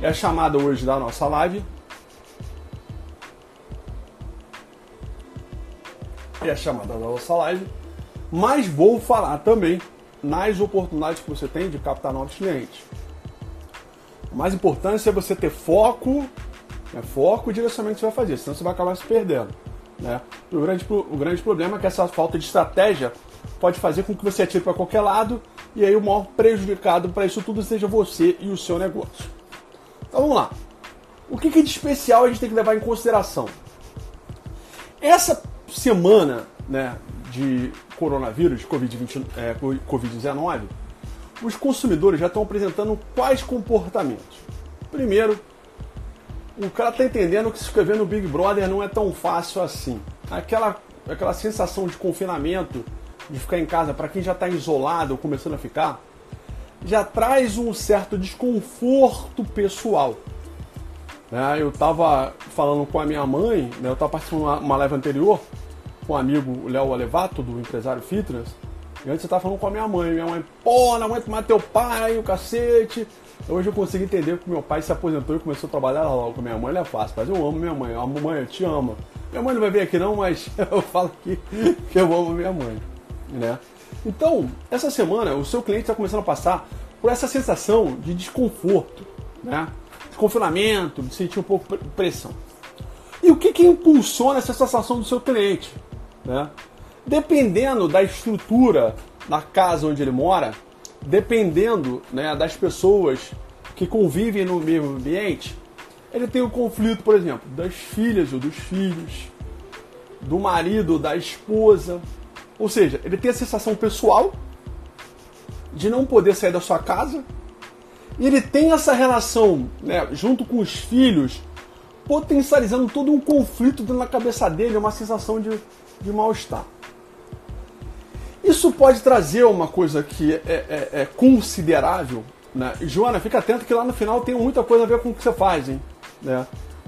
é a chamada hoje da nossa live. É a chamada da nossa live. Mas vou falar também nas oportunidades que você tem de captar novos clientes. O mais importante é você ter foco, né, foco e direcionamento que você vai fazer, senão você vai acabar se perdendo. Né? O, grande, o grande problema é que essa falta de estratégia pode fazer com que você atire para qualquer lado e aí o maior prejudicado para isso tudo seja você e o seu negócio. Então vamos lá. O que, que de especial a gente tem que levar em consideração? Essa semana né, de coronavírus, Covid-19, é, COVID os consumidores já estão apresentando quais comportamentos? Primeiro, o cara está entendendo que se inscrever no Big Brother não é tão fácil assim. Aquela, aquela sensação de confinamento, de ficar em casa, para quem já está isolado ou começando a ficar, já traz um certo desconforto pessoal. Né? Eu estava falando com a minha mãe, né? eu estava participando de uma, live anterior com o um amigo Léo Alevato, do empresário Fitness, e antes você estava falando com a minha mãe. Minha mãe, pô, não aguento mais teu pai, o cacete. Hoje eu consigo entender que meu pai se aposentou e começou a trabalhar logo com minha mãe. É fácil, mas eu amo minha mãe. A mamãe, eu te amo. Minha mãe não vai vir aqui não, mas eu falo aqui que eu amo minha mãe. Né? Então, essa semana o seu cliente está começando a passar por essa sensação de desconforto, né? de confinamento, de sentir um pouco de pressão. E o que, que impulsiona essa sensação do seu cliente? Né? Dependendo da estrutura da casa onde ele mora, dependendo né, das pessoas que convivem no mesmo ambiente, ele tem o conflito, por exemplo, das filhas ou dos filhos, do marido ou da esposa. Ou seja, ele tem a sensação pessoal de não poder sair da sua casa. E ele tem essa relação né, junto com os filhos, potencializando todo um conflito dentro da cabeça dele, uma sensação de, de mal-estar. Isso pode trazer uma coisa que é, é, é considerável. Né? Joana, fica atento que lá no final tem muita coisa a ver com o que você faz. Hein? Né?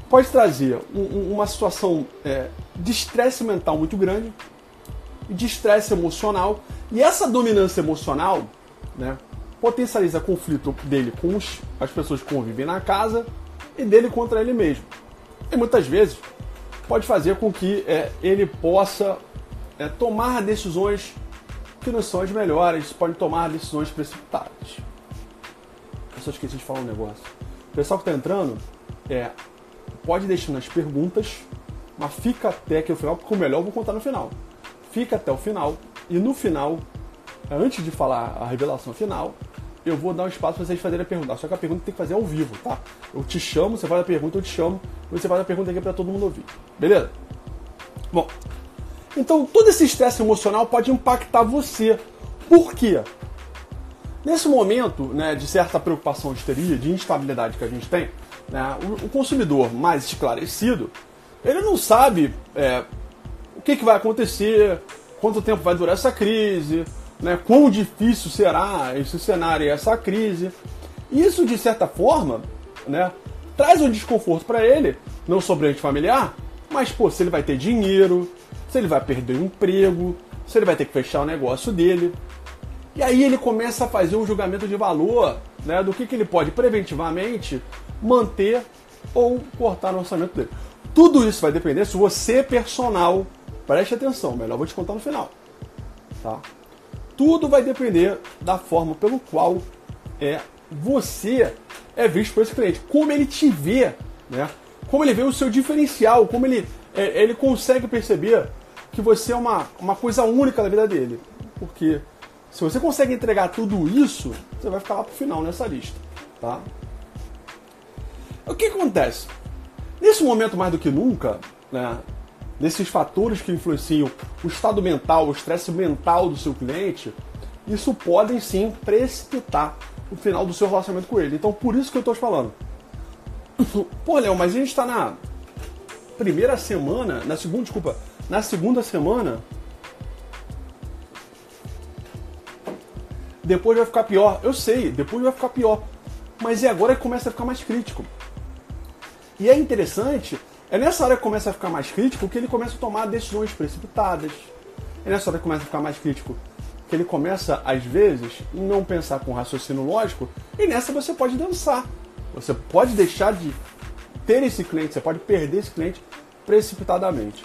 Pode trazer um, uma situação é, de estresse mental muito grande, de estresse emocional. E essa dominância emocional né, potencializa conflito dele com os, as pessoas que convivem na casa e dele contra ele mesmo. E muitas vezes pode fazer com que é, ele possa é, tomar decisões que não são as melhores, podem tomar decisões precipitadas. Eu só esqueci de falar um negócio. O pessoal que está entrando, é, pode deixar nas perguntas, mas fica até que o final, porque o melhor eu vou contar no final. Fica até o final, e no final, antes de falar a revelação final, eu vou dar um espaço para vocês fazerem a pergunta. Só que a pergunta tem que fazer ao vivo, tá? Eu te chamo, você faz a pergunta, eu te chamo, você faz a pergunta aqui para todo mundo ouvir. Beleza? Bom, então, todo esse estresse emocional pode impactar você. Por quê? Nesse momento né, de certa preocupação, histeria, de instabilidade que a gente tem, né, o, o, consumidor mais esclarecido, ele não sabe é, o que, que, vai acontecer, quanto tempo vai durar essa crise, né, quão difícil será esse cenário e essa crise. Isso, de certa forma, né, traz um desconforto para ele, não sobre o familiar, mas pô, se ele vai ter dinheiro, se ele vai perder o emprego, se ele vai ter que fechar o negócio dele. E aí ele começa a fazer um julgamento de valor né, do que, que ele pode preventivamente manter ou cortar no orçamento dele. Tudo isso vai depender se você, personal, preste atenção, melhor vou te contar no final. Tá? Tudo vai depender da forma pelo qual é você é visto por esse cliente, como ele te vê, né? como ele vê o seu diferencial, como ele, é, ele consegue perceber que você é uma, uma coisa única na vida dele. Porque se você consegue entregar tudo isso, você vai ficar lá pro final nessa lista. Tá? O que acontece? Nesse momento mais do que nunca, né, nesses fatores que influenciam o estado mental, o estresse mental do seu cliente, isso podem sim precipitar o final do seu relacionamento com ele. Então por isso que eu estou te falando. Pô, Léo, mas a gente está na primeira semana, na segunda, desculpa, na segunda semana, depois vai ficar pior. Eu sei, depois vai ficar pior. Mas é agora que começa a ficar mais crítico. E é interessante, é nessa hora que começa a ficar mais crítico que ele começa a tomar decisões precipitadas. É nessa hora que começa a ficar mais crítico que ele começa, às vezes, não pensar com raciocínio lógico, e nessa você pode dançar. Você pode deixar de ter esse cliente, você pode perder esse cliente precipitadamente.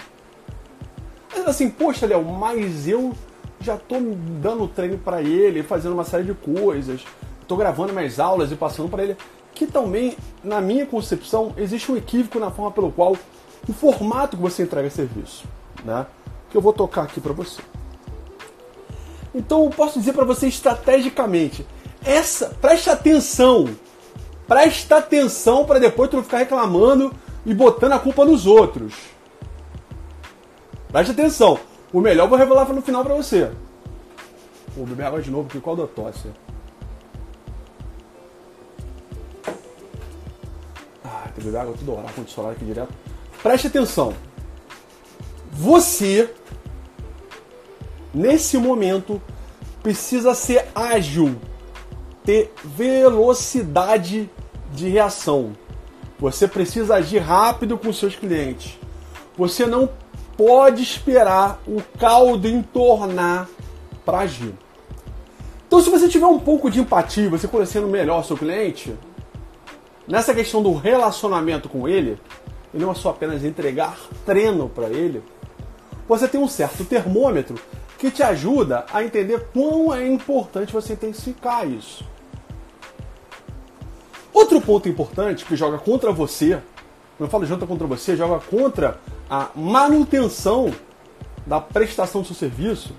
Mas assim, poxa, Léo, mas eu já estou dando treino para ele, fazendo uma série de coisas, estou gravando minhas aulas e passando para ele. Que também, na minha concepção, existe um equívoco na forma pelo qual o formato que você entrega serviço, né? Que eu vou tocar aqui para você. Então, eu posso dizer para você estrategicamente, essa, preste atenção, presta atenção para depois tu não ficar reclamando e botando a culpa nos outros. Preste atenção. O melhor eu vou revelar no final para você. Vou beber água de novo aqui. Qual da tosse? Tem que beber água toda hora. Ar-condicionado aqui direto. Preste atenção. Você, nesse momento, precisa ser ágil. Ter velocidade de reação. Você precisa agir rápido com seus clientes. Você não pode esperar o caldo entornar para agir. Então, se você tiver um pouco de empatia, você conhecendo melhor seu cliente, nessa questão do relacionamento com ele, e não é só apenas entregar treino para ele, você tem um certo termômetro que te ajuda a entender quão é importante você intensificar isso. Outro ponto importante que joga contra você, eu falo junta contra você, joga contra a manutenção da prestação do seu serviço,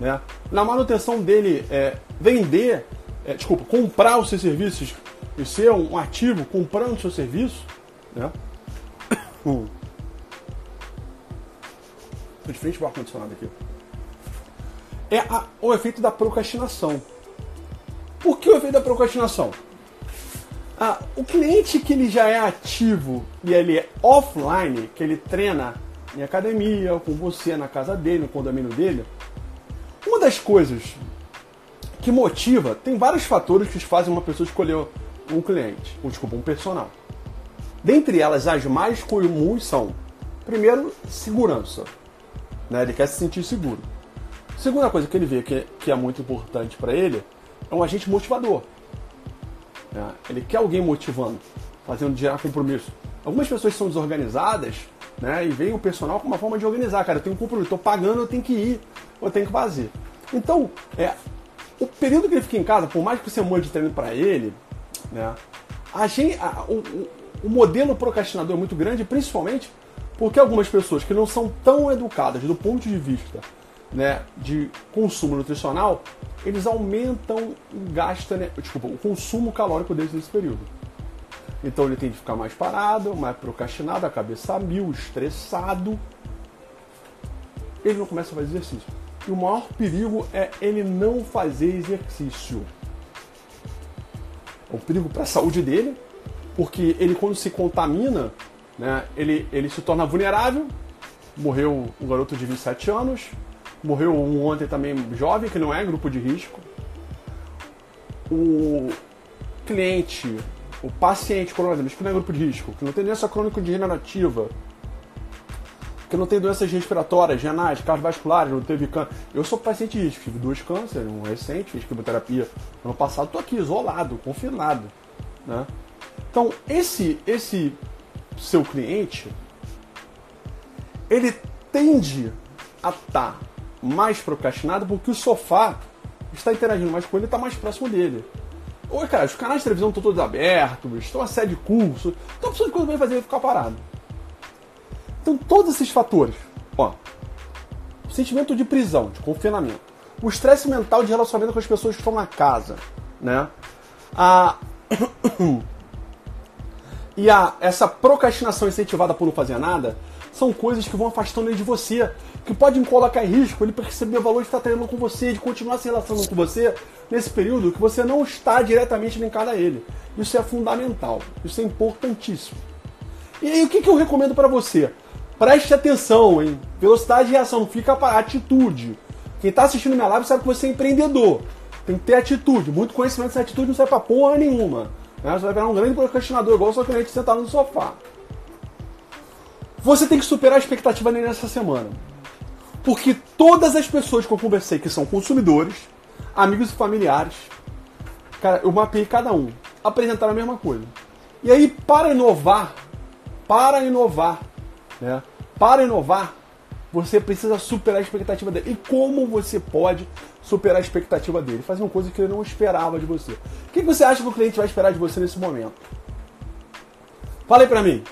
né? na manutenção dele é, vender, é, desculpa, comprar os seus serviços e ser um ativo comprando o seu serviço, né? Hum. Tô de frente para o ar-condicionado aqui. É a, o efeito da procrastinação. Por que o efeito da procrastinação? Ah, o cliente que ele já é ativo e ele é offline, que ele treina em academia, com você na casa dele, no condomínio dele, uma das coisas que motiva, tem vários fatores que fazem uma pessoa escolher um cliente, ou desculpa, um personal. Dentre elas, as mais comuns são, primeiro, segurança. Né? Ele quer se sentir seguro. Segunda coisa que ele vê que, que é muito importante para ele é um agente motivador. Né? Ele quer alguém motivando, fazendo gerar compromisso. Algumas pessoas são desorganizadas né? e veem o personal como uma forma de organizar. Cara, eu tenho um compromisso, estou pagando, eu tenho que ir, eu tenho que fazer. Então, é, o período que ele fica em casa, por mais que você mande treino para ele, né? a gente, a, o, o modelo procrastinador é muito grande, principalmente porque algumas pessoas que não são tão educadas do ponto de vista né, de consumo nutricional, eles aumentam o gasto, né, desculpa, o consumo calórico deles nesse período. Então ele tem que ficar mais parado, mais procrastinado, a cabeça a mil, estressado. Ele não começa a fazer exercício. E o maior perigo é ele não fazer exercício. É um perigo para a saúde dele, porque ele quando se contamina, né, ele, ele se torna vulnerável. Morreu um garoto de 27 anos, Morreu um ontem também jovem, que não é grupo de risco. O cliente, o paciente coronavírus, que não é grupo de risco, que não tem doença crônico-degenerativa, que não tem doenças respiratórias, renais, cardiovasculares, não teve câncer. Eu sou paciente de risco, tive dois cânceres, um recente, fiz quimioterapia ano passado, estou aqui isolado, confinado. Né? Então, esse, esse seu cliente, ele tende a estar tá mais procrastinado porque o sofá está interagindo mais com ele e está mais próximo dele. Oi, cara, os canais de televisão estão todos abertos, estão a sede de curso, então a pessoa de coisa vai fazer ficar parado. Então, todos esses fatores, ó, sentimento de prisão, de confinamento, o estresse mental de relacionamento com as pessoas que estão na casa, né? A... e a, essa procrastinação incentivada por não fazer nada são coisas que vão afastando ele de você que podem colocar em risco ele perceber o valor de estar treinando com você, de continuar se relacionando com você nesse período que você não está diretamente linkado a ele. Isso é fundamental, isso é importantíssimo. E aí, o que, que eu recomendo para você? Preste atenção, hein? Velocidade de reação, fica para atitude. Quem está assistindo minha live sabe que você é empreendedor. Tem que ter atitude. Muito conhecimento sem atitude não serve para porra nenhuma. Né? Você vai virar um grande procrastinador, igual seu cliente sentado no sofá. Você tem que superar a expectativa nessa semana. Porque todas as pessoas que eu conversei que são consumidores, amigos e familiares, cara, eu mapeei cada um, apresentaram a mesma coisa. E aí, para inovar, para inovar, né? Para inovar, você precisa superar a expectativa dele. E como você pode superar a expectativa dele? Fazer uma coisa que ele não esperava de você. O que você acha que o cliente vai esperar de você nesse momento? Fala aí pra mim.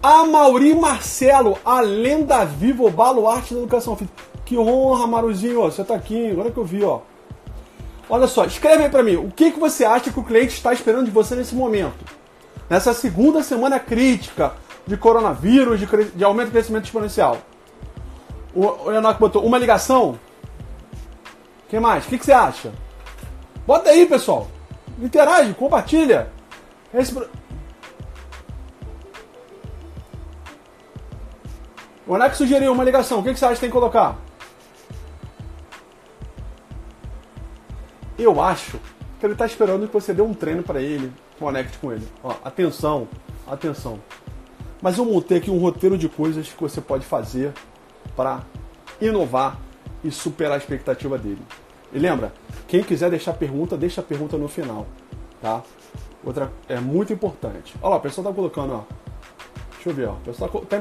A Mauri Marcelo, a lenda viva, o baluarte da educação física. Que honra, Maruzinho, você tá aqui, agora que eu vi, ó. Olha só, escreve aí pra mim, o que, que você acha que o cliente está esperando de você nesse momento? Nessa segunda semana crítica de coronavírus, de, de aumento de crescimento exponencial. O, Enoch botou uma ligação. Quem mais? O que, que você acha? Bota aí, pessoal. Interage, compartilha. Esse... O Anac sugeriu uma ligação. O que, que você acha que tem que colocar? Eu acho que ele está esperando que você dê um treino para ele, conecte com ele. Ó, atenção, atenção. Mas eu montei aqui um roteiro de coisas que você pode fazer para inovar e superar a expectativa dele. E lembra, quem quiser deixar pergunta, deixa a pergunta no final, tá? Outra é muito importante. Olha lá, o pessoal tá colocando, ó. Deixa eu ver, ó. O pessoal tá,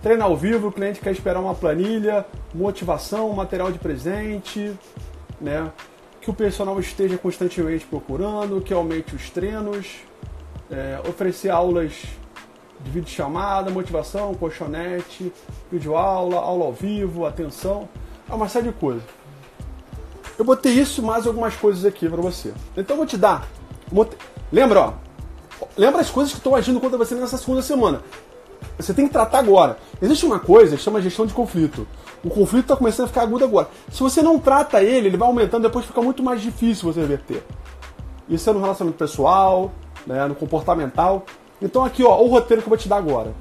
treina ao vivo, o cliente quer esperar uma planilha, motivação, material de presente, né? Que o personal esteja constantemente procurando, que aumente os treinos, é, oferecer aulas de vídeo chamada, motivação, colchonete, vídeo aula, aula ao vivo, atenção, é uma série de coisas. Eu botei isso mais algumas coisas aqui para você. Então eu vou te dar. Lembra, ó. Lembra as coisas que estão agindo contra você nessa segunda semana. Você tem que tratar agora. Existe uma coisa que chama gestão de conflito. O conflito está começando a ficar agudo agora. Se você não trata ele, ele vai aumentando, depois fica muito mais difícil você reverter. Isso é no relacionamento pessoal, né, no comportamental. Então aqui, ó, o roteiro que eu vou te dar agora.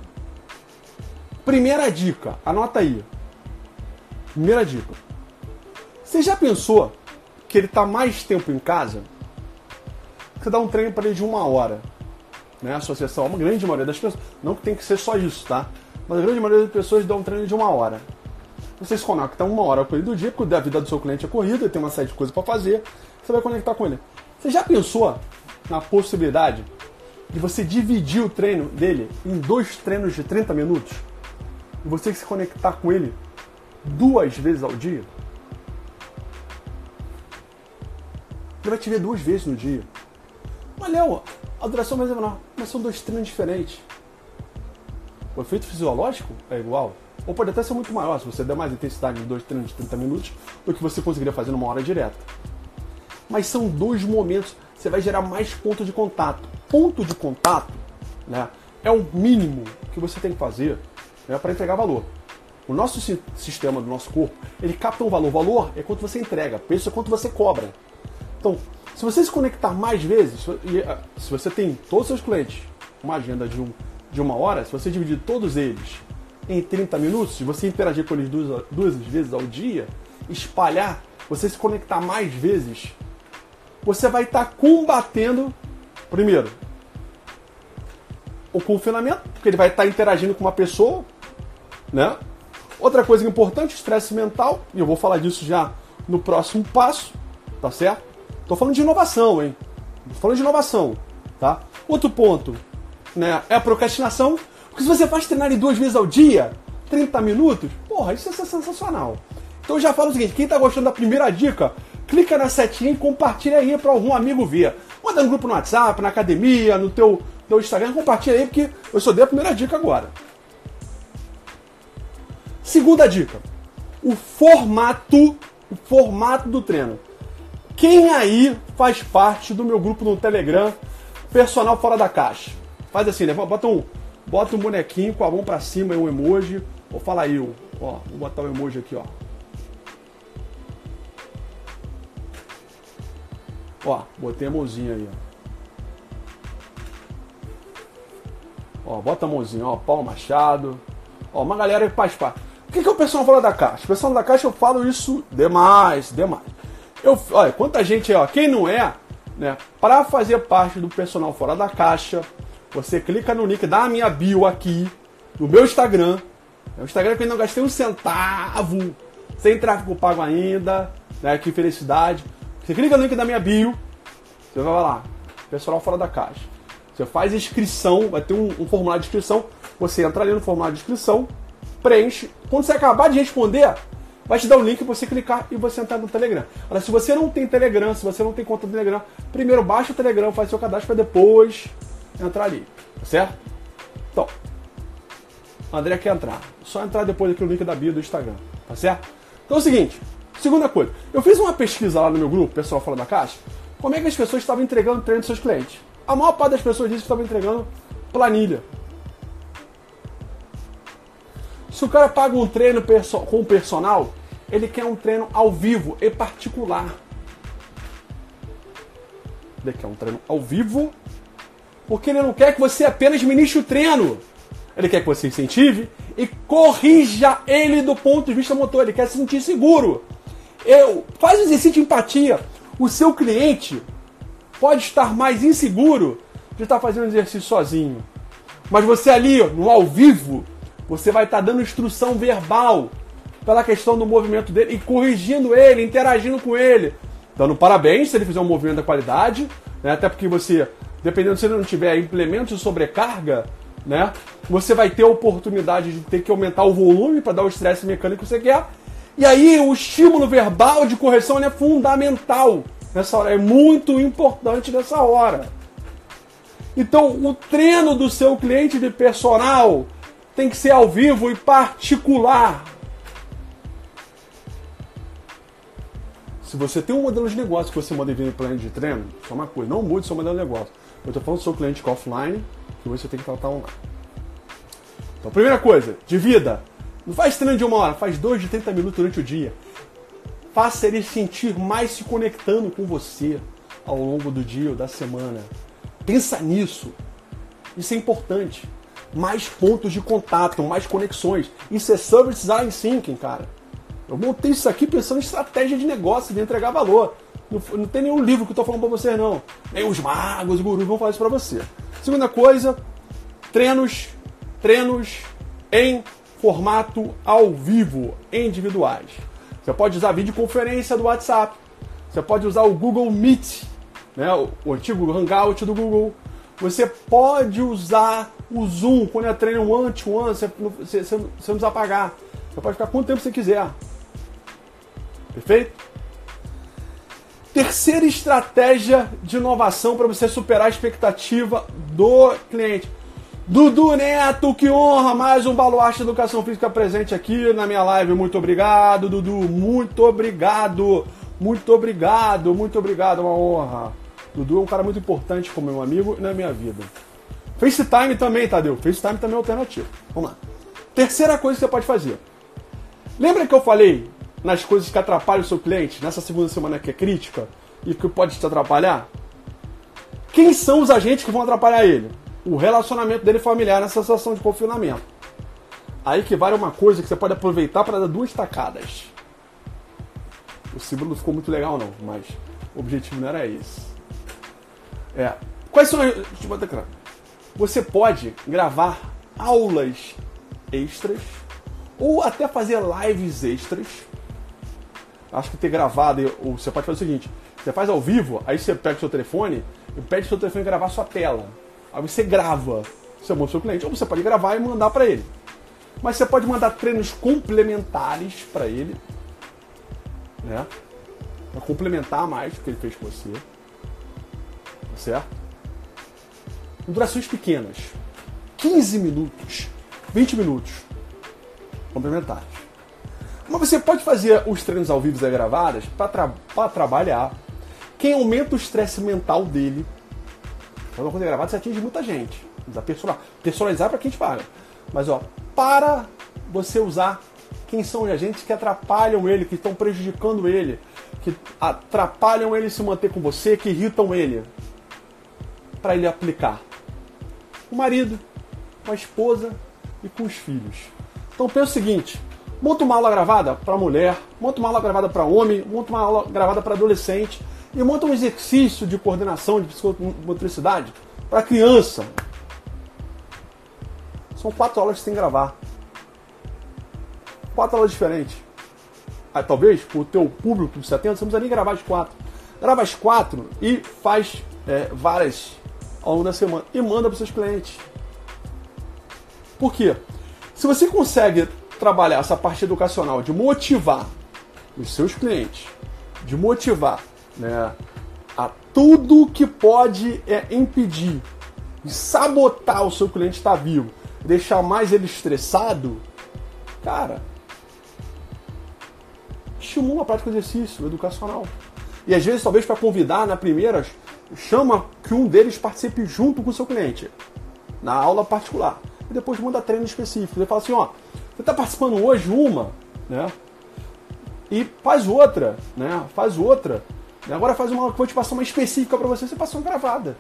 Primeira dica, anota aí. Primeira dica. Você já pensou que ele está mais tempo em casa? Você dá um treino para ele de uma hora. Né? A associação, uma grande maioria das pessoas, não que tem que ser só isso, tá? Mas a grande maioria das pessoas dá um treino de uma hora. Você se conecta uma hora com ele do dia, porque a vida do seu cliente é corrida, ele tem uma série de coisas para fazer, você vai conectar com ele. Você já pensou na possibilidade de você dividir o treino dele em dois treinos de 30 minutos e você se conectar com ele duas vezes ao dia, ele vai te ver duas vezes no dia. Mas, Léo, a duração mais é menor, mas são dois treinos diferentes. O efeito fisiológico é igual. Ou pode até ser muito maior se você der mais intensidade em dois treinos de 30 minutos do que você conseguiria fazer numa hora direta. Mas são dois momentos, você vai gerar mais pontos de contato ponto de contato né, é o mínimo que você tem que fazer né, para entregar valor. O nosso sistema do nosso corpo, ele capta um valor. Valor é quanto você entrega, preço é quanto você cobra. Então, se você se conectar mais vezes, ah, se você tem todos os seus clientes uma agenda de, um, de uma hora, se você dividir todos eles em 30 minutos, se você interagir com eles duas, duas vezes ao dia, espalhar, você se conectar mais vezes, você vai estar tá combatendo Primeiro, o confinamento, porque ele vai estar interagindo com uma pessoa, né? Outra coisa importante, estresse mental, e eu vou falar disso já no próximo passo, tá certo? Tô falando de inovação, hein? Tô falando de inovação, tá? Outro ponto, né, é a procrastinação, porque se você faz treinar duas vezes ao dia, 30 minutos, porra, isso é sensacional. Então eu já falo o seguinte, quem tá gostando da primeira dica, clica na setinha e compartilha aí para algum amigo ver. Manda no grupo no WhatsApp, na academia, no teu, teu Instagram, compartilha aí, porque eu só dei a primeira dica agora. Segunda dica. O formato, o formato do treino. Quem aí faz parte do meu grupo no Telegram, personal fora da caixa? Faz assim, né? Bota um, bota um bonequinho com a mão para cima e um emoji. Ou fala aí, ó, vou botar o um emoji aqui, ó. Ó, botei a mãozinha aí, ó. Ó, bota a mãozinha, ó, Paulo Machado. Ó, uma galera que faz parte. O que, que o pessoal fala da caixa? O pessoal da caixa eu falo isso demais, demais. Eu, olha, quanta gente é, ó, quem não é, né, para fazer parte do personal fora da caixa, você clica no link da minha bio aqui, do meu Instagram. É o Instagram que eu não gastei um centavo, sem tráfego pago ainda, né, que felicidade. Você clica no link da minha bio, você vai lá, pessoal fora da caixa. Você faz inscrição, vai ter um, um formulário de inscrição. Você entra ali no formulário de inscrição, preenche. Quando você acabar de responder, vai te dar um link para você clicar e você entrar no Telegram. Agora, se você não tem Telegram, se você não tem conta no Telegram, primeiro baixa o Telegram, faz seu cadastro para depois entrar ali, tá certo? Então, André quer entrar. Só entrar depois aqui no link da bio do Instagram, tá certo? Então é o seguinte, segunda coisa, eu fiz uma pesquisa lá no meu grupo, pessoal fora da caixa, como é que as pessoas estavam entregando treino dos seus clientes. A maior parte das pessoas disse que estavam entregando planilha. Se o cara paga um treino com o personal, ele quer um treino ao vivo e particular. Ele quer um treino ao vivo, porque ele não quer que você apenas ministre o treino. Ele quer que você incentive e corrija ele do ponto de vista motor. Ele quer se sentir seguro. Eu, faz o exercício de empatia. O seu cliente pode estar mais inseguro de estar fazendo exercício sozinho. Mas você ali, no ao vivo, você vai estar dando instrução verbal pela questão do movimento dele e corrigindo ele, interagindo com ele, dando parabéns se ele fizer um movimento da qualidade, né? até porque você, dependendo se ele não tiver implementos de sobrecarga, né? Você vai ter a oportunidade de ter que aumentar o volume para dar o estresse mecânico que você quer. E aí o estímulo verbal de correção é fundamental nessa hora, é muito importante nessa hora. Então, o treino do seu cliente de personal tem que ser ao vivo e particular. Se você tem um modelo de negócio que você manda no plano de treino, só uma coisa, não mude seu modelo de negócio. Eu estou falando do seu cliente que offline, que você tem que tratar online. Então, primeira coisa, de vida. Não faz treino de uma hora, faz dois de 30 minutos durante o dia. Faça ele sentir mais se conectando com você ao longo do dia ou da semana. Pensa nisso. Isso é importante. Mais pontos de contato, mais conexões. Isso é Service Design Thinking, cara. Eu montei isso aqui pensando em estratégia de negócio, de entregar valor. Não, não tem nenhum livro que eu estou falando para você, não. Nem os magos, os gurus vão falar isso para você. Segunda coisa, treinos, treinos em formato ao vivo, individuais. Você pode usar videoconferência do WhatsApp. Você pode usar o Google Meet, né, o, o antigo Hangout do Google. Você pode usar o Zoom quando é treino one-to-one, você, você, você não precisa pagar. Você pode ficar quanto tempo você quiser. Perfeito? Terceira estratégia de inovação para você superar a expectativa do cliente. Dudu Neto, que honra mais um Baluarte de Educação Física presente aqui na minha live. Muito obrigado, Dudu. Muito obrigado. Muito obrigado, muito obrigado. É uma honra. Dudu é um cara muito importante como meu amigo e na minha vida. FaceTime também, Tadeu. FaceTime também é alternativo. Vamos lá. Terceira coisa que você pode fazer. Lembra que eu falei nas coisas que atrapalham o seu cliente nessa segunda semana que é crítica e que pode te atrapalhar? Quem são os agentes que vão atrapalhar ele? O relacionamento dele familiar nessa situação de confinamento. Aí que vale uma coisa que você pode aproveitar para dar duas tacadas. O símbolo não ficou muito legal não, mas o objetivo não era esse. É. Quais são as. Deixa eu botar aqui. Você pode gravar aulas extras ou até fazer lives extras. Acho que ter gravado, ou você pode fazer o seguinte: você faz ao vivo, aí você pega o seu telefone e pede o seu telefone gravar sua tela. Aí você grava, você manda o seu cliente, ou você pode gravar e mandar para ele. Mas você pode mandar treinos complementares para ele, né? Para complementar mais o que ele fez com você. Tá certo? Durações pequenas. 15 minutos, 20 minutos complementares. Mas você pode fazer os treinos ao vivo e gravadas para tra trabalhar. Quem aumenta o estresse mental dele. Quando coisa gravada, você atinge muita gente. Precisa personalizar, personalizar para quem te paga. Mas ó, para você usar quem são os agentes que atrapalham ele, que estão prejudicando ele, que atrapalham ele se manter com você, que irritam ele. Para ele aplicar. O marido, com a esposa e com os filhos. Então pensa o seguinte: monta uma aula gravada para mulher, monta uma aula gravada para homem, monta uma aula gravada para adolescente e monta um exercício de coordenação de psicomotricidade para criança. São quatro aulas que você tem que gravar. Quatro aulas diferentes. Aí, talvez, o teu público você atende, você não precisa nem gravar as quatro. Grava as quatro e faz é, várias ao longo da semana e manda para seus clientes. Por quê? Se você consegue trabalhar essa parte educacional de motivar os seus clientes, de motivar né, a tudo que pode é, impedir e sabotar o seu cliente estar vivo, deixar mais ele estressado, cara, estimula a prática de exercício educacional. E às vezes, talvez para convidar na primeira, chama que um deles participe junto com o seu cliente, na aula particular. E depois manda treino específico. Ele fala assim, ó, você está participando hoje uma, né? E faz outra, né? Faz outra. Agora faz uma aula vou te passar uma específica para você, você passou uma gravada.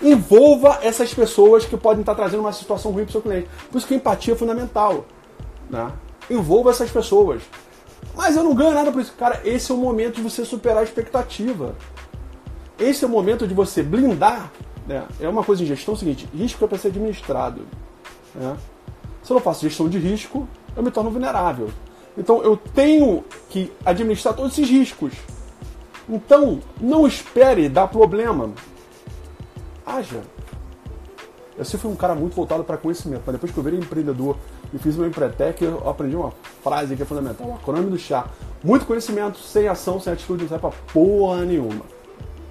Envolva essas pessoas que podem estar trazendo uma situação ruim para o seu cliente. Por isso que a empatia é fundamental. Né? Envolva essas pessoas. Mas eu não ganho nada por isso. Cara, esse é o momento de você superar a expectativa. Esse é o momento de você blindar. Né? É uma coisa em gestão é o seguinte: risco é para ser administrado. Né? Se eu não faço gestão de risco, eu me torno vulnerável. Então eu tenho que administrar todos esses riscos. Então não espere dar problema. Haja. Eu sempre fui um cara muito voltado para conhecimento, mas depois que eu virei empreendedor e fiz meu Empretec, eu aprendi uma frase que é fundamental, o acrônimo do chá. Muito conhecimento, sem ação, sem atitude, não serve pra porra nenhuma.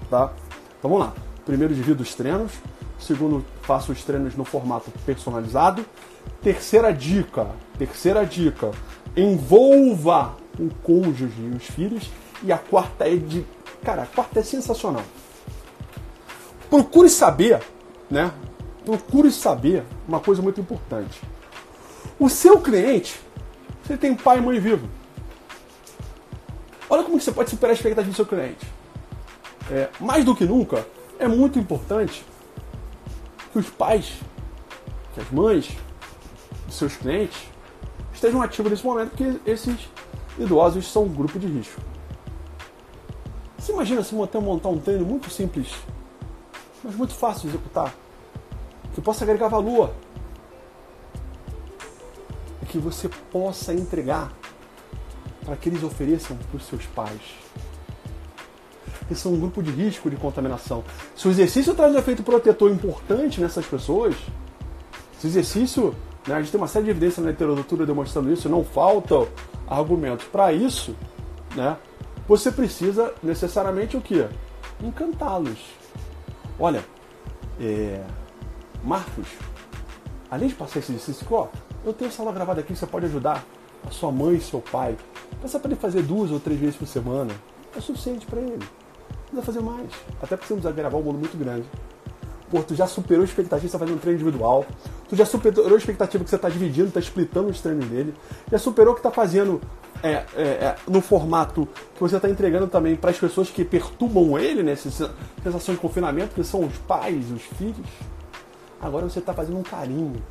Tá? Então vamos lá. Primeiro, divido os treinos. Segundo, faço os treinos no formato personalizado. Terceira dica, terceira dica, envolva o cônjuge e os filhos. E a quarta é de. Cara, a quarta é sensacional. Procure saber, né? Procure saber uma coisa muito importante. O seu cliente, você tem pai e mãe vivo. Olha como você pode superar a expectativa do seu cliente. É, mais do que nunca, é muito importante que os pais, que as mães dos seus clientes estejam ativos nesse momento, porque esses idosos são um grupo de risco. Você imagina se montar um treino muito simples, mas muito fácil de executar, que possa agregar valor, que você possa entregar para que eles ofereçam para os seus pais. Eles são um grupo de risco de contaminação. Se o exercício traz um efeito protetor importante nessas pessoas, se o exercício, né, a gente tem uma série de evidências na literatura demonstrando isso, não faltam argumentos para isso, né? Você precisa necessariamente o quê? Encantá-los. Olha, é, Marcos, além de passar esse exercício, ó, eu tenho essa aula gravada aqui, você pode ajudar a sua mãe e seu pai. Peça para ele fazer duas ou três vezes por semana. É suficiente para ele. Não precisa fazer mais. Até porque você não precisa gravar um bolo muito grande. Pô, tu já superou a expectativa que você está fazendo um treino individual. Tu já superou a expectativa que você está dividindo, está splitando os treinos dele. Já superou o que está fazendo é, é, é, no formato que você está entregando também para as pessoas que perturbam ele, né? Essa sensação de confinamento, que são os pais, os filhos. Agora você está fazendo um carinho.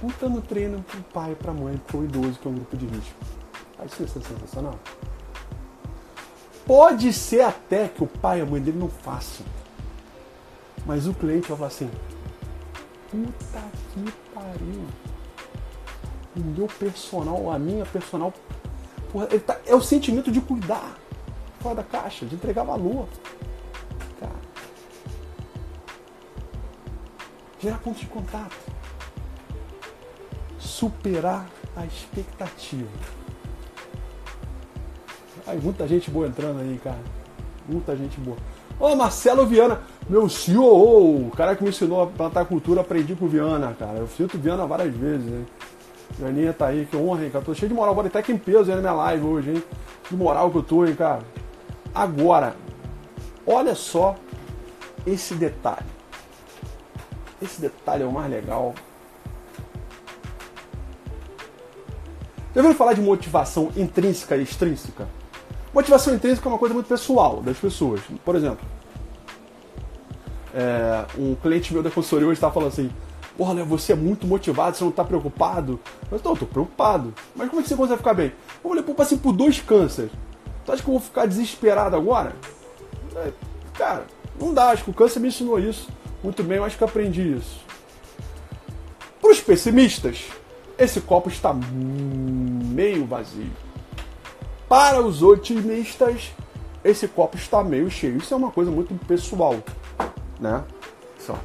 Contando treino para o pai, para a mãe, para o idoso, que é um grupo de risco. Isso é sensacional. Pode ser até que o pai e a mãe dele não façam. Mas o cliente vai falar assim: puta que pariu. O meu personal, a minha personal Porra, tá, é o sentimento de cuidar fora da caixa, de entregar valor. Cara. Gerar pontos de contato. Superar a expectativa. Ai, muita gente boa entrando aí, cara. Muita gente boa. Ô, Marcelo Viana, meu CEO, o cara que me ensinou a plantar cultura, aprendi com o Viana, cara. Eu cito Viana várias vezes, hein. Janinha tá aí, que honra, hein, cara. Tô cheio de moral, bora até que em peso aí na minha live hoje, hein. Que moral que eu tô, hein, cara. Agora, olha só esse detalhe. Esse detalhe é o mais legal. Já ouviu falar de motivação intrínseca e extrínseca? Motivação intrínseca é uma coisa muito pessoal das pessoas. Por exemplo, é, um cliente meu da consultoria hoje estava falando assim: Porra, Léo, você é muito motivado, você não está preocupado? Eu estou preocupado. Mas como é que você consegue ficar bem? Eu falei, pô, passei por dois cânceres. Tu acha que eu vou ficar desesperado agora? Cara, não dá, acho que o câncer me ensinou isso. Muito bem, eu acho que aprendi isso. Para os pessimistas, esse copo está meio vazio. Para os otimistas, esse copo está meio cheio. Isso é uma coisa muito pessoal. Né?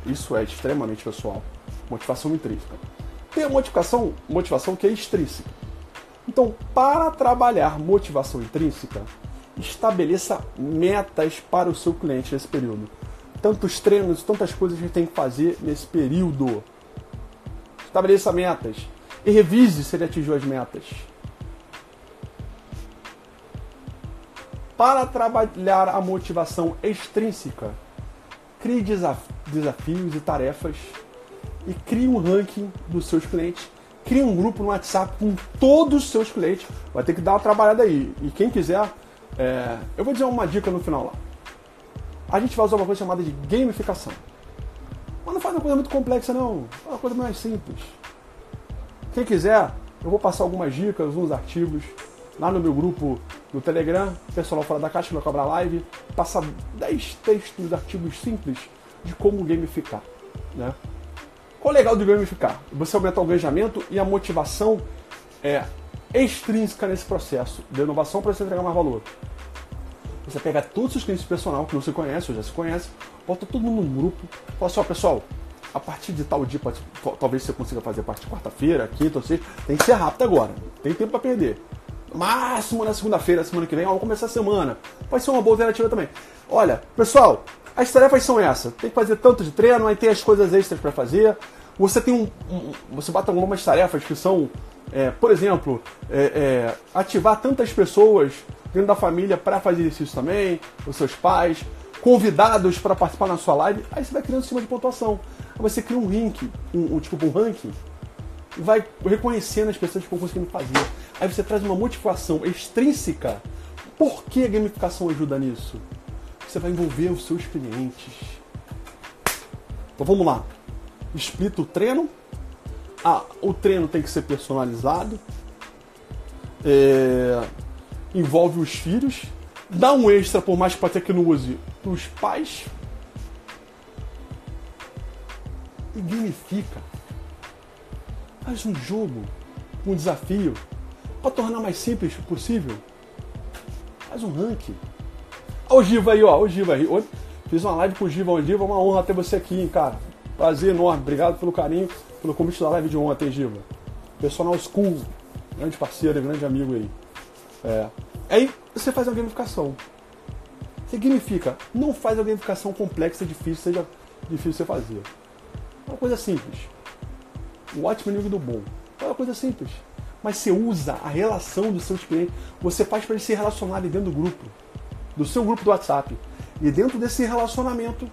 Isso é extremamente pessoal. Motivação intrínseca. Tem a motivação, motivação que é extrínseca. Então, para trabalhar motivação intrínseca, estabeleça metas para o seu cliente nesse período. Tantos treinos, tantas coisas que a gente tem que fazer nesse período. Estabeleça metas e revise se ele atingiu as metas. Para trabalhar a motivação extrínseca, crie desafios e tarefas e crie um ranking dos seus clientes. Crie um grupo no WhatsApp com todos os seus clientes. Vai ter que dar uma trabalhada aí. E quem quiser, é... eu vou dizer uma dica no final lá. A gente vai usar uma coisa chamada de gamificação. Mas não faz uma coisa muito complexa, não. É uma coisa mais simples. Quem quiser, eu vou passar algumas dicas, uns artigos lá no meu grupo no Telegram, pessoal fora da caixa, no Cobra Live, passar 10 textos, artigos simples de como gamificar. Né? Qual é o legal de gamificar? Você aumenta o engajamento e a motivação é extrínseca nesse processo de inovação para você entregar mais valor. Você pega todos os clientes personal que você conhece ou já se conhece, bota todo mundo num grupo, fala assim, ó, pessoal, a partir de tal dia, talvez você consiga fazer a partir de quarta-feira, quinta ou sexta, tem que ser rápido agora, tem tempo para perder. Máximo na segunda-feira, semana que vem, ó, vamos começar a semana. Pode ser uma boa alternativa também. Olha, pessoal, as tarefas são essas. Tem que fazer tanto de treino, aí tem as coisas extras para fazer. Você tem um, um, Você bota algumas tarefas que são, é, por exemplo, é, é, ativar tantas pessoas dentro da família para fazer exercício também, os seus pais, convidados para participar na sua live. Aí você vai criando cima de pontuação. Aí você cria um ranking, um, um, tipo um ranking, e vai reconhecendo as pessoas que estão conseguindo fazer. Aí você traz uma motivação extrínseca. Por que a gamificação ajuda nisso? Você vai envolver os seus clientes. Então vamos lá. Explica o treino. Ah, o treino tem que ser personalizado. É... Envolve os filhos. Dá um extra, por mais que pode ser que não use, os pais. E gamifica. Faz um jogo, um desafio, para tornar mais simples possível. Faz um ranking. Olha o Giva aí, ó. O Giva aí. Fiz uma live com o Giva. O Giva, uma honra ter você aqui, hein, cara. Prazer enorme. Obrigado pelo carinho, pelo convite da live de ontem, Giva. Personal School. Grande parceiro, grande amigo aí. É. Aí você faz a gamificação. Você gamifica. Não faz a gamificação complexa, difícil, seja difícil você fazer. É uma coisa simples. O ótimo nível do bom. É uma coisa simples. Mas você usa a relação dos seus clientes. Você faz para eles se relacionarem dentro do grupo do seu grupo do WhatsApp. E dentro desse relacionamento,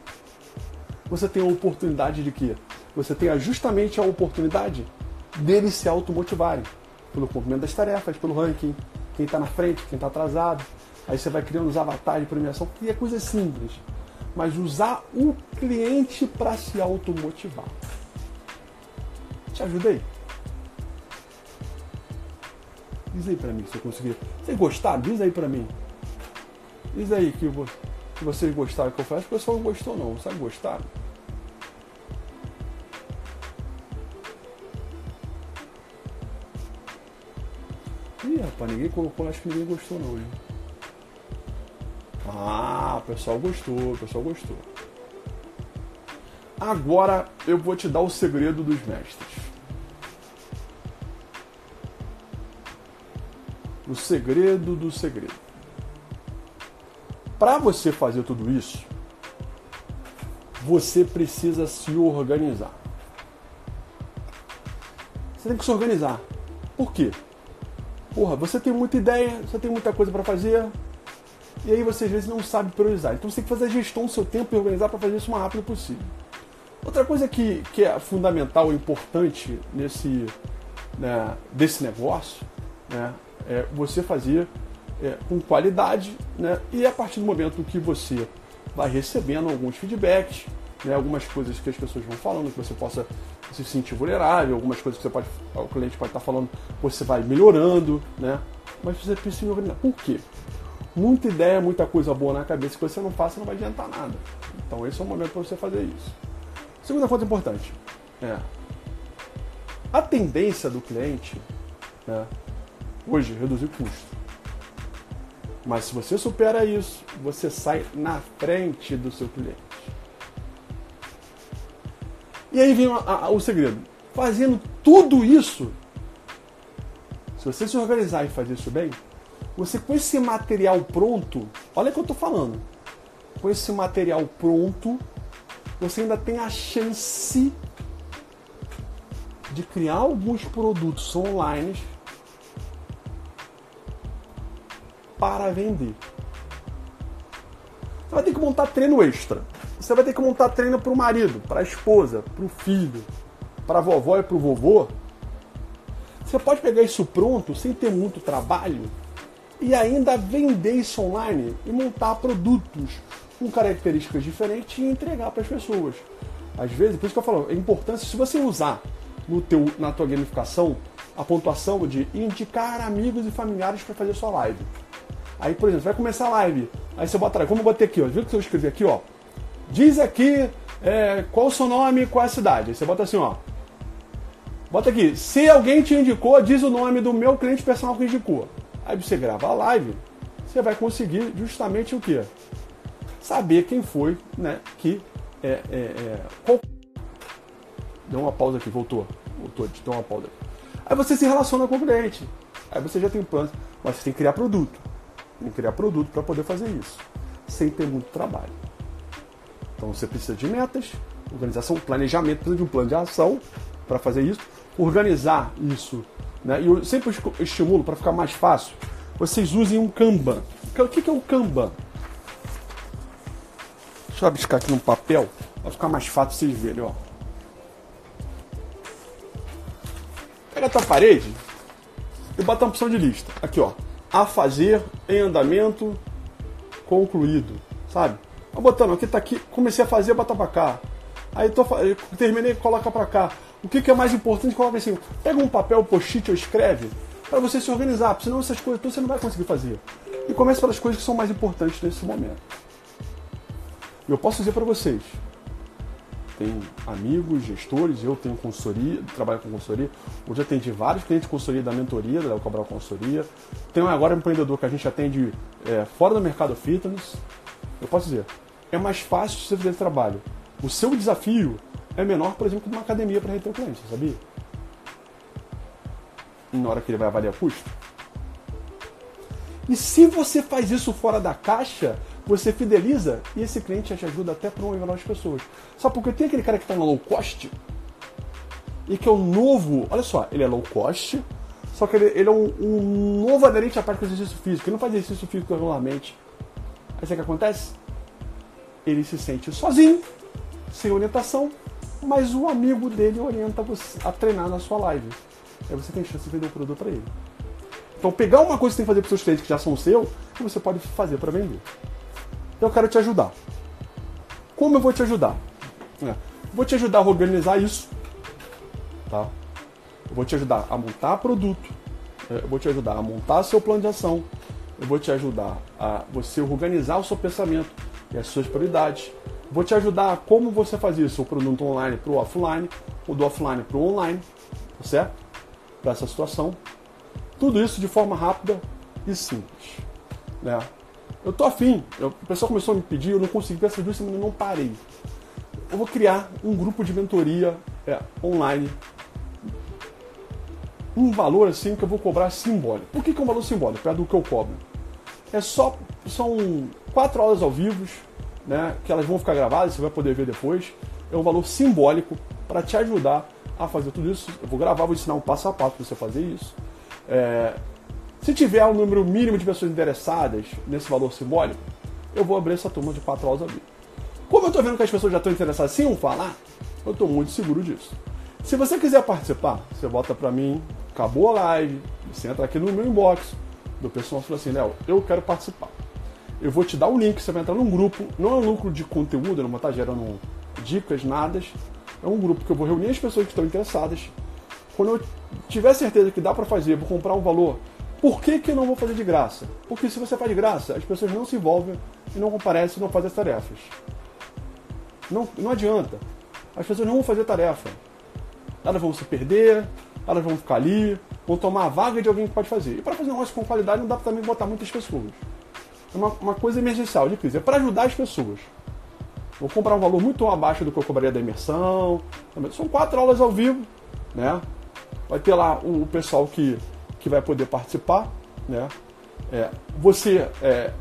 você tem a oportunidade de quê? Você tem justamente a oportunidade deles se automotivarem pelo cumprimento das tarefas, pelo ranking, quem está na frente, quem está atrasado. Aí você vai criando os avatares de premiação, que é coisa simples. Mas usar o cliente para se automotivar. Te ajudei? Diz aí para mim se você conseguir. Se gostar, diz aí para mim. Diz aí que, que vocês gostaram que eu faço. O pessoal não gostou não, sabe gostar? Ih, rapaz, ninguém colocou, acho que ninguém gostou não, hein? Ah, o pessoal gostou, o pessoal gostou. Agora eu vou te dar o segredo dos mestres. O segredo do segredo. Para você fazer tudo isso, você precisa se organizar. Você tem que se organizar. Por quê? Porra, você tem muita ideia, você tem muita coisa para fazer, e aí você às vezes não sabe priorizar. Então você tem que fazer a gestão do seu tempo e organizar para fazer isso o mais rápido possível. Outra coisa que, que é fundamental e importante nesse, né, desse negócio né, é você fazer é, com qualidade, né? E a partir do momento que você vai recebendo alguns feedbacks, né? algumas coisas que as pessoas vão falando, que você possa se sentir vulnerável, algumas coisas que pode, o cliente pode estar falando, você vai melhorando, né? Mas você precisa organizar. Por quê? Muita ideia, muita coisa boa na cabeça que você não faça não vai adiantar nada. Então esse é o momento para você fazer isso. Segunda coisa importante é a tendência do cliente né, hoje reduzir custo. Mas se você supera isso, você sai na frente do seu cliente. E aí vem o segredo. Fazendo tudo isso, se você se organizar e fazer isso bem, você com esse material pronto, olha o que eu estou falando, com esse material pronto, você ainda tem a chance de criar alguns produtos online para vender. Você vai ter que montar treino extra. Você vai ter que montar treino para o marido, para a esposa, para o filho, para a vovó e para o vovô. Você pode pegar isso pronto, sem ter muito trabalho, e ainda vender isso online e montar produtos com características diferentes e entregar para as pessoas. Às vezes, por isso que eu falo, é importante se você usar no teu, na tua gamificação a pontuação de indicar amigos e familiares para fazer sua live. Aí, por exemplo, vai começar a live, aí você bota, eu botei aqui, ó, viu que eu escrevi aqui, ó? Diz aqui é, qual o seu nome, qual a cidade. Aí você bota assim, ó. Bota aqui, se alguém te indicou, diz o nome do meu cliente personal que indicou. Aí você grava a live, você vai conseguir justamente o quê? Saber quem foi, né? Que é, é, é. Deu uma pausa aqui, voltou. Voltou, deu uma pausa. Aí você se relaciona com o cliente. Aí você já tem plano, mas você tem que criar produto. Que criar produto para poder fazer isso, sem ter muito trabalho. Então você precisa de metas, organização, planejamento, precisa de um plano de ação para fazer isso, organizar isso né? E eu sempre estimulo para ficar mais fácil, vocês usem um Kanban. O que é o Kanban? Deixa eu abiscar aqui no papel para ficar mais fácil vocês verem. Ó. Pega a tua parede e bota uma opção de lista. Aqui, ó. A fazer em andamento concluído. Sabe? Ó, botando, aqui tá aqui, comecei a fazer, bota pra cá. Aí tô, terminei, coloca pra cá. O que, que é mais importante? Coloca assim, pega um papel, post-it ou escreve para você se organizar, porque senão essas coisas você não vai conseguir fazer. E comece pelas coisas que são mais importantes nesse momento. Eu posso dizer para vocês, tem amigos, gestores, eu tenho consultoria, trabalho com consultoria. Hoje atendi vários clientes de consultoria da mentoria, da Cabral Consultoria. Tenho agora um empreendedor que a gente atende é, fora do mercado fitness. Eu posso dizer, é mais fácil você fazer trabalho. O seu desafio é menor, por exemplo, que uma academia para reter o cliente, sabia? Na hora que ele vai avaliar custo. E se você faz isso fora da caixa, você fideliza e esse cliente te ajuda até para promover novas pessoas. Só porque tem aquele cara que está no low cost e que é o um novo, olha só, ele é low cost, só que ele, ele é um, um, novo aderente à parte do exercício físico, ele não faz exercício físico regularmente. Aí sabe o que acontece? Ele se sente sozinho, sem orientação, mas o amigo dele orienta você a treinar na sua live. Aí você tem chance de vender o produto para ele. Então, pegar uma coisa que você tem que fazer para seus clientes que já são seu, que você pode fazer para vender. Eu quero te ajudar. Como eu vou te ajudar? É, vou te ajudar a organizar isso. Tá? Eu vou te ajudar a montar produto. É, eu vou te ajudar a montar seu plano de ação. Eu vou te ajudar a você organizar o seu pensamento e as suas prioridades. Vou te ajudar como você faz isso, o produto online para o offline, o do offline para o online, tá certo? Para essa situação. Tudo isso de forma rápida e simples. Né? Eu tô afim, eu, o pessoal começou a me pedir, eu não consegui, essas duas semanas eu não parei. Eu vou criar um grupo de mentoria é, online. Um valor assim que eu vou cobrar simbólico. Por que, que é um valor simbólico? Perto do que eu cobro. É só. São quatro aulas ao vivo, né, que elas vão ficar gravadas, você vai poder ver depois. É um valor simbólico para te ajudar a fazer tudo isso. Eu vou gravar, vou ensinar um passo a passo para você fazer isso. É, se tiver um número mínimo de pessoas interessadas nesse valor simbólico, eu vou abrir essa turma de quatro aulas ali. Como eu estou vendo que as pessoas já estão interessadas sem um falar, eu estou muito seguro disso. Se você quiser participar, você bota para mim, acabou a live, você entra aqui no meu inbox do pessoal fala assim, Léo, eu quero participar eu vou te dar o link, você vai entrar num grupo, não é um lucro de conteúdo, eu não vou estar gerando dicas, nada. É um grupo que eu vou reunir as pessoas que estão interessadas. Quando eu tiver certeza que dá para fazer, vou comprar um valor, por que, que eu não vou fazer de graça? Porque se você faz de graça, as pessoas não se envolvem e não comparecem e não fazem as tarefas. Não, não adianta. As pessoas não vão fazer tarefa. Elas vão se perder, elas vão ficar ali, vão tomar a vaga de alguém que pode fazer. E para fazer um negócio com qualidade não dá para também botar muitas pessoas uma, uma coisa emergencial de crise, é para ajudar as pessoas. Vou cobrar um valor muito abaixo do que eu cobraria da imersão. São quatro aulas ao vivo, né? Vai ter lá o pessoal que, que vai poder participar, né? É, você é,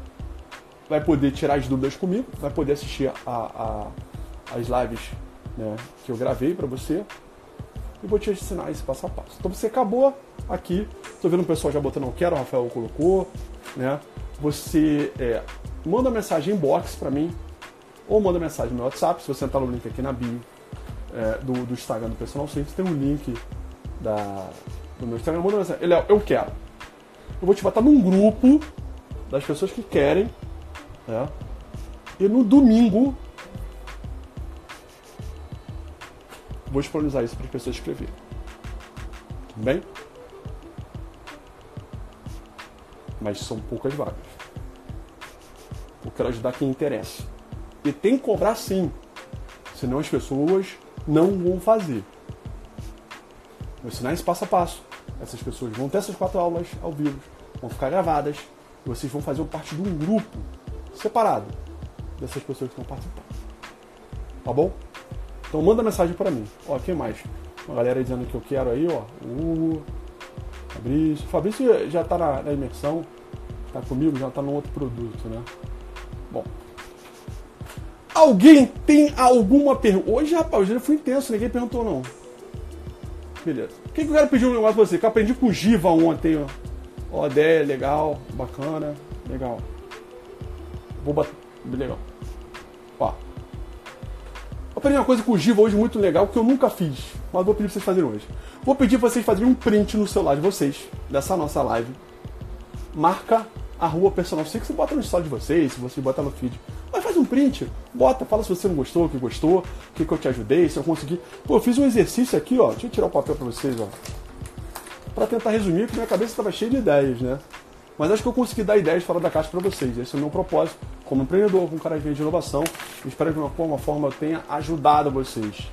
vai poder tirar as dúvidas comigo, vai poder assistir a, a as lives né, que eu gravei para você e vou te ensinar esse passo a passo. Então você acabou aqui, estou vendo o pessoal já botando não quero, o Rafael colocou, né? Você é, manda mensagem inbox para mim ou manda mensagem no meu WhatsApp, se você entrar no link aqui na bio é, do, do, Instagram do Personal Simples, tem um link da, do meu Instagram, manda mensagem, é, eu quero. Eu vou te botar num grupo das pessoas que querem, né? E no domingo vou disponibilizar isso para as pessoas escreverem. Tudo bem? Mas são poucas vagas. Eu quero ajudar quem interessa. E tem que cobrar sim. Senão as pessoas não vão fazer. Vou ensinar esse passo a passo. Essas pessoas vão ter essas quatro aulas ao vivo, vão ficar gravadas, e vocês vão fazer parte de um grupo separado dessas pessoas que estão participando. Tá bom? Então manda mensagem para mim. Ó, quem mais? Uma galera dizendo que eu quero aí, ó. O Fabrício. Fabrício já tá na, na imersão. Tá comigo, já tá no outro produto, né? Bom. Alguém tem alguma pergunta? Hoje, rapaz, hoje foi intenso, ninguém perguntou não. Beleza. O que, que eu quero pedir um negócio pra você? Que eu aprendi com o Giva ontem, ó. Ó, ideia, legal, bacana, legal. Vou bater. Legal. Ó aprendi uma coisa com o Giva hoje muito legal que eu nunca fiz, mas vou pedir pra vocês fazerem hoje. Vou pedir pra vocês fazerem um print no celular de vocês, dessa nossa live. Marca a rua personal. Sei que você bota no story de vocês, se você botar no feed. Faz um print, bota, fala se você não gostou, o que gostou, o que, que eu te ajudei, se eu consegui. Pô, eu fiz um exercício aqui, ó. Deixa eu tirar o papel pra vocês, ó. Pra tentar resumir, porque minha cabeça estava cheia de ideias, né? Mas acho que eu consegui dar ideias fora da caixa para vocês. Esse é o meu propósito como empreendedor, como cara de inovação. Espero que de uma forma eu tenha ajudado vocês.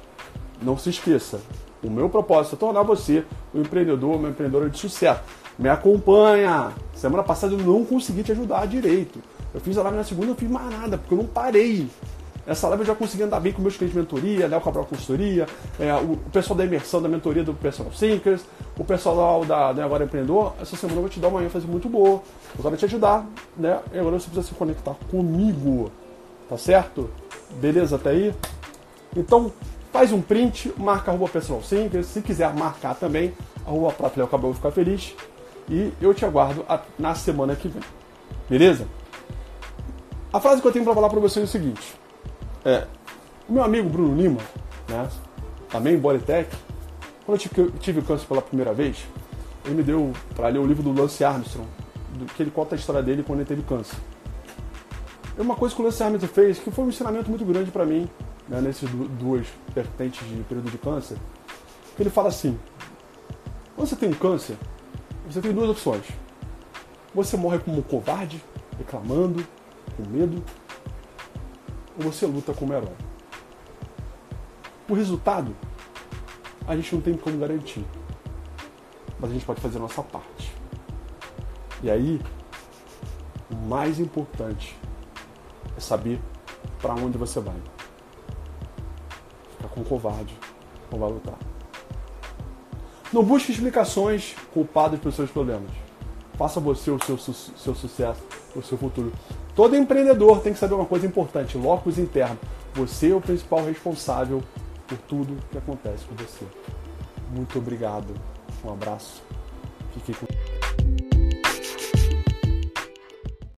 Não se esqueça, o meu propósito é tornar você um empreendedor, uma empreendedora de sucesso. Me acompanha! Semana passada eu não consegui te ajudar direito. Eu fiz a live na segunda, não fiz mais nada, porque eu não parei. Essa live eu já consegui andar bem com meus clientes de mentoria, Léo Cabral Consultoria, é, o, pessoal da imersão da mentoria do Personal Thinkers, o pessoal da, da Agora Empreendedor. Essa semana eu vou te dar uma ênfase muito boa. Eu quero te ajudar, né? E agora você precisa se conectar comigo, tá certo? Beleza até aí? Então, faz um print, marca a rua Personal Thinkers. Se quiser marcar também, a rua própria Léo Cabral vai ficar feliz. E eu te aguardo na semana que vem. Beleza? A frase que eu tenho para falar para você é o seguinte é, o meu amigo Bruno Lima, né, também Bodytech, quando eu tive, tive câncer pela primeira vez, ele me deu para ler o livro do Lance Armstrong, do, que ele conta a história dele quando ele teve câncer. É uma coisa que o Lance Armstrong fez que foi um ensinamento muito grande para mim, né, nessas duas vertentes de período de câncer, que ele fala assim, quando você tem um câncer, você tem duas opções. Você morre como um covarde, reclamando, com medo, ou você luta como herói. O resultado a gente não tem como garantir, mas a gente pode fazer a nossa parte. E aí, o mais importante é saber para onde você vai. Ficar com covarde, não vai lutar. Não busque explicações culpadas pelos seus problemas. Faça você o seu, seu sucesso, o seu futuro. Todo empreendedor tem que saber uma coisa importante: locus interno. Você é o principal responsável por tudo que acontece com você. Muito obrigado. Um abraço. Fique com